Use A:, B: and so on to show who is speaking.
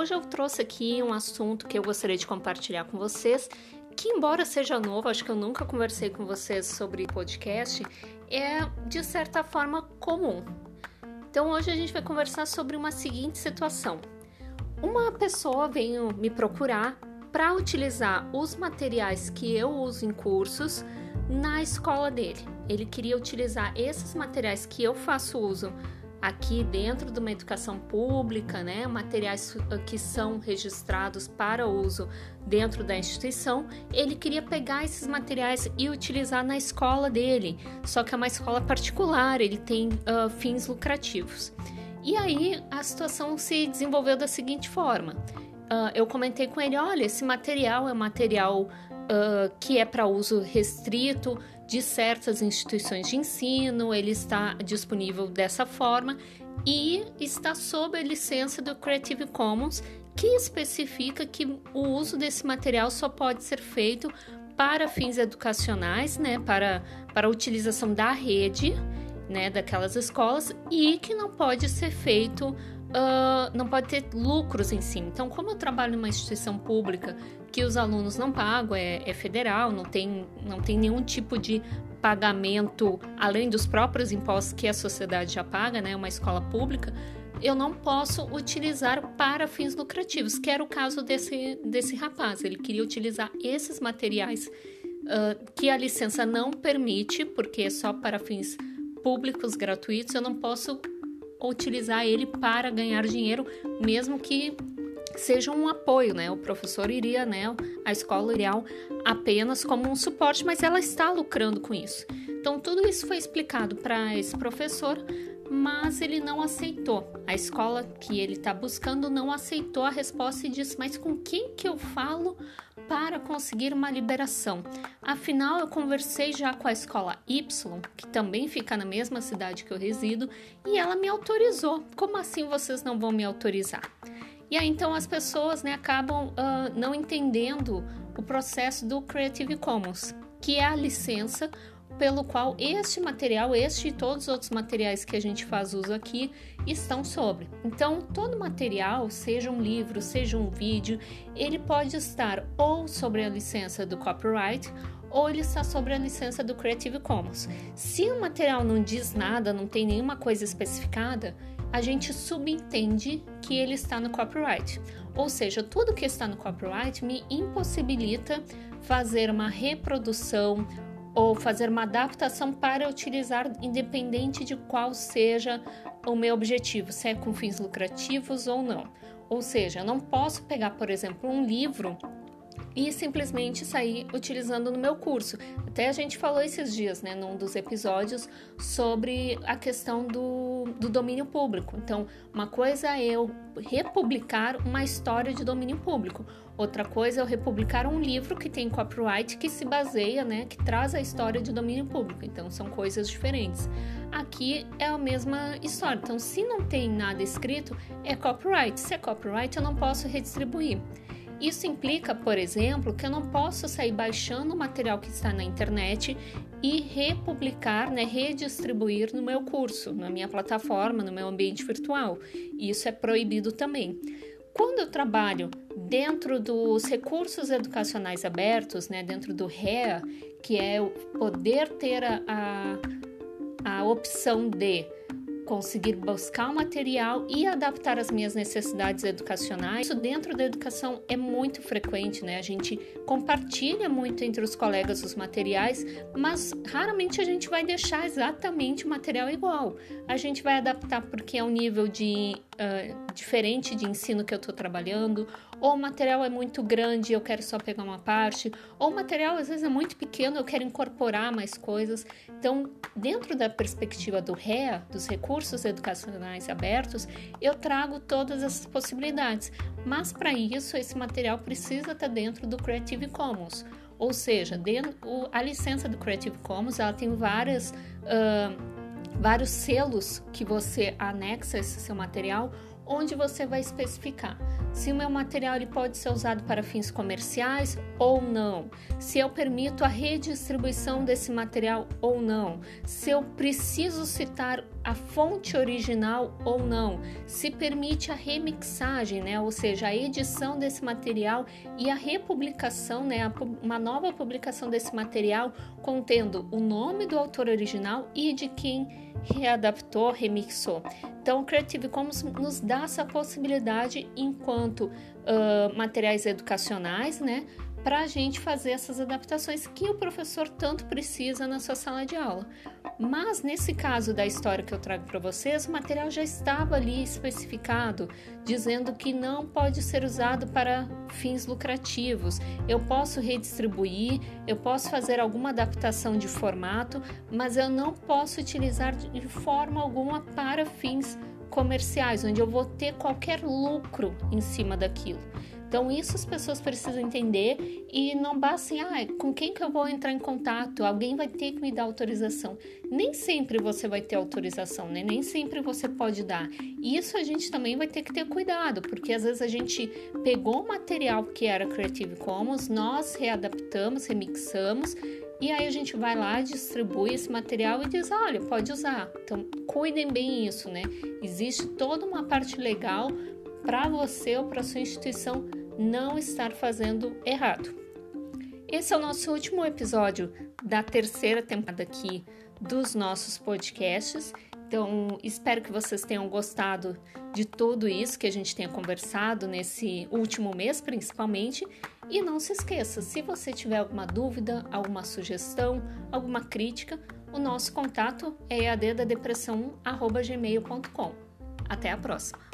A: hoje eu trouxe aqui um assunto que eu gostaria de compartilhar com vocês, que embora seja novo, acho que eu nunca conversei com vocês sobre podcast, é de certa forma comum. Então hoje a gente vai conversar sobre uma seguinte situação. Uma pessoa veio me procurar para utilizar os materiais que eu uso em cursos na escola dele. Ele queria utilizar esses materiais que eu faço uso aqui dentro de uma educação pública, né, materiais ah, que são registrados para uso dentro da instituição, ele queria pegar esses materiais e utilizar na escola dele. Só que é uma escola particular, ele tem uh, fins lucrativos. E aí a situação se desenvolveu da seguinte forma: uh, eu comentei com ele, olha, esse material é material uh, que é para uso restrito de certas instituições de ensino, ele está disponível dessa forma e está sob a licença do Creative Commons, que especifica que o uso desse material só pode ser feito para fins educacionais, né, para, para a utilização da rede, né, daquelas escolas e que não pode ser feito uh, não pode ter lucros em si. Então, como eu trabalho numa instituição pública que os alunos não pagam, é, é federal, não tem, não tem nenhum tipo de pagamento além dos próprios impostos que a sociedade já paga, né? Uma escola pública, eu não posso utilizar para fins lucrativos, que era o caso desse, desse rapaz. Ele queria utilizar esses materiais uh, que a licença não permite, porque é só para fins públicos gratuitos, eu não posso utilizar ele para ganhar dinheiro, mesmo que seja um apoio, né? O professor iria, né? A escola iria apenas como um suporte, mas ela está lucrando com isso. Então tudo isso foi explicado para esse professor, mas ele não aceitou. A escola que ele está buscando não aceitou a resposta e disse: Mas com quem que eu falo para conseguir uma liberação? Afinal, eu conversei já com a escola Y, que também fica na mesma cidade que eu resido, e ela me autorizou. Como assim vocês não vão me autorizar? E aí então as pessoas né, acabam uh, não entendendo o processo do Creative Commons, que é a licença pelo qual este material, este e todos os outros materiais que a gente faz uso aqui estão sobre. Então, todo material, seja um livro, seja um vídeo, ele pode estar ou sobre a licença do copyright ou ele está sobre a licença do Creative Commons. Se o material não diz nada, não tem nenhuma coisa especificada, a gente subentende que ele está no copyright. Ou seja, tudo que está no copyright me impossibilita fazer uma reprodução ou fazer uma adaptação para utilizar independente de qual seja o meu objetivo, se é com fins lucrativos ou não. Ou seja, eu não posso pegar, por exemplo, um livro e simplesmente sair utilizando no meu curso. Até a gente falou esses dias, né, num dos episódios, sobre a questão do, do domínio público. Então, uma coisa é eu republicar uma história de domínio público, outra coisa é eu republicar um livro que tem copyright que se baseia, né, que traz a história de domínio público. Então, são coisas diferentes. Aqui é a mesma história. Então, se não tem nada escrito, é copyright. Se é copyright, eu não posso redistribuir. Isso implica, por exemplo, que eu não posso sair baixando o material que está na internet e republicar, né, redistribuir no meu curso, na minha plataforma, no meu ambiente virtual. Isso é proibido também. Quando eu trabalho dentro dos recursos educacionais abertos, né, dentro do REA, que é poder ter a, a, a opção de conseguir buscar o material e adaptar as minhas necessidades educacionais. Isso dentro da educação é muito frequente, né? A gente compartilha muito entre os colegas os materiais, mas raramente a gente vai deixar exatamente o material igual. A gente vai adaptar porque é um nível de uh, diferente de ensino que eu estou trabalhando, ou o material é muito grande, eu quero só pegar uma parte, ou o material às vezes é muito pequeno, eu quero incorporar mais coisas. Então, dentro da perspectiva do REA, dos recursos educacionais abertos, eu trago todas essas possibilidades. Mas para isso, esse material precisa estar dentro do Creative Commons. Ou seja, dentro, a licença do Creative Commons ela tem várias, uh, vários selos que você anexa esse seu material onde você vai especificar se o meu material ele pode ser usado para fins comerciais ou não, se eu permito a redistribuição desse material ou não, se eu preciso citar a fonte original ou não, se permite a remixagem, né, ou seja, a edição desse material e a republicação, né, uma nova publicação desse material contendo o nome do autor original e de quem readaptou, remixou. Então, o Creative Commons nos dá essa possibilidade enquanto uh, materiais educacionais, né? Para a gente fazer essas adaptações que o professor tanto precisa na sua sala de aula. Mas nesse caso da história que eu trago para vocês, o material já estava ali especificado, dizendo que não pode ser usado para fins lucrativos. Eu posso redistribuir, eu posso fazer alguma adaptação de formato, mas eu não posso utilizar de forma alguma para fins comerciais, onde eu vou ter qualquer lucro em cima daquilo. Então, isso as pessoas precisam entender e não basta assim, ah, com quem que eu vou entrar em contato? Alguém vai ter que me dar autorização. Nem sempre você vai ter autorização, né? Nem sempre você pode dar. E isso a gente também vai ter que ter cuidado, porque às vezes a gente pegou o material que era Creative Commons, nós readaptamos, remixamos, e aí a gente vai lá, distribui esse material e diz, olha, pode usar. Então, cuidem bem isso, né? Existe toda uma parte legal para você ou para sua instituição não estar fazendo errado. Esse é o nosso último episódio da terceira temporada aqui dos nossos podcasts. Então, espero que vocês tenham gostado de tudo isso que a gente tenha conversado nesse último mês, principalmente. E não se esqueça, se você tiver alguma dúvida, alguma sugestão, alguma crítica, o nosso contato é eaddadepressão.gmail.com. Até a próxima!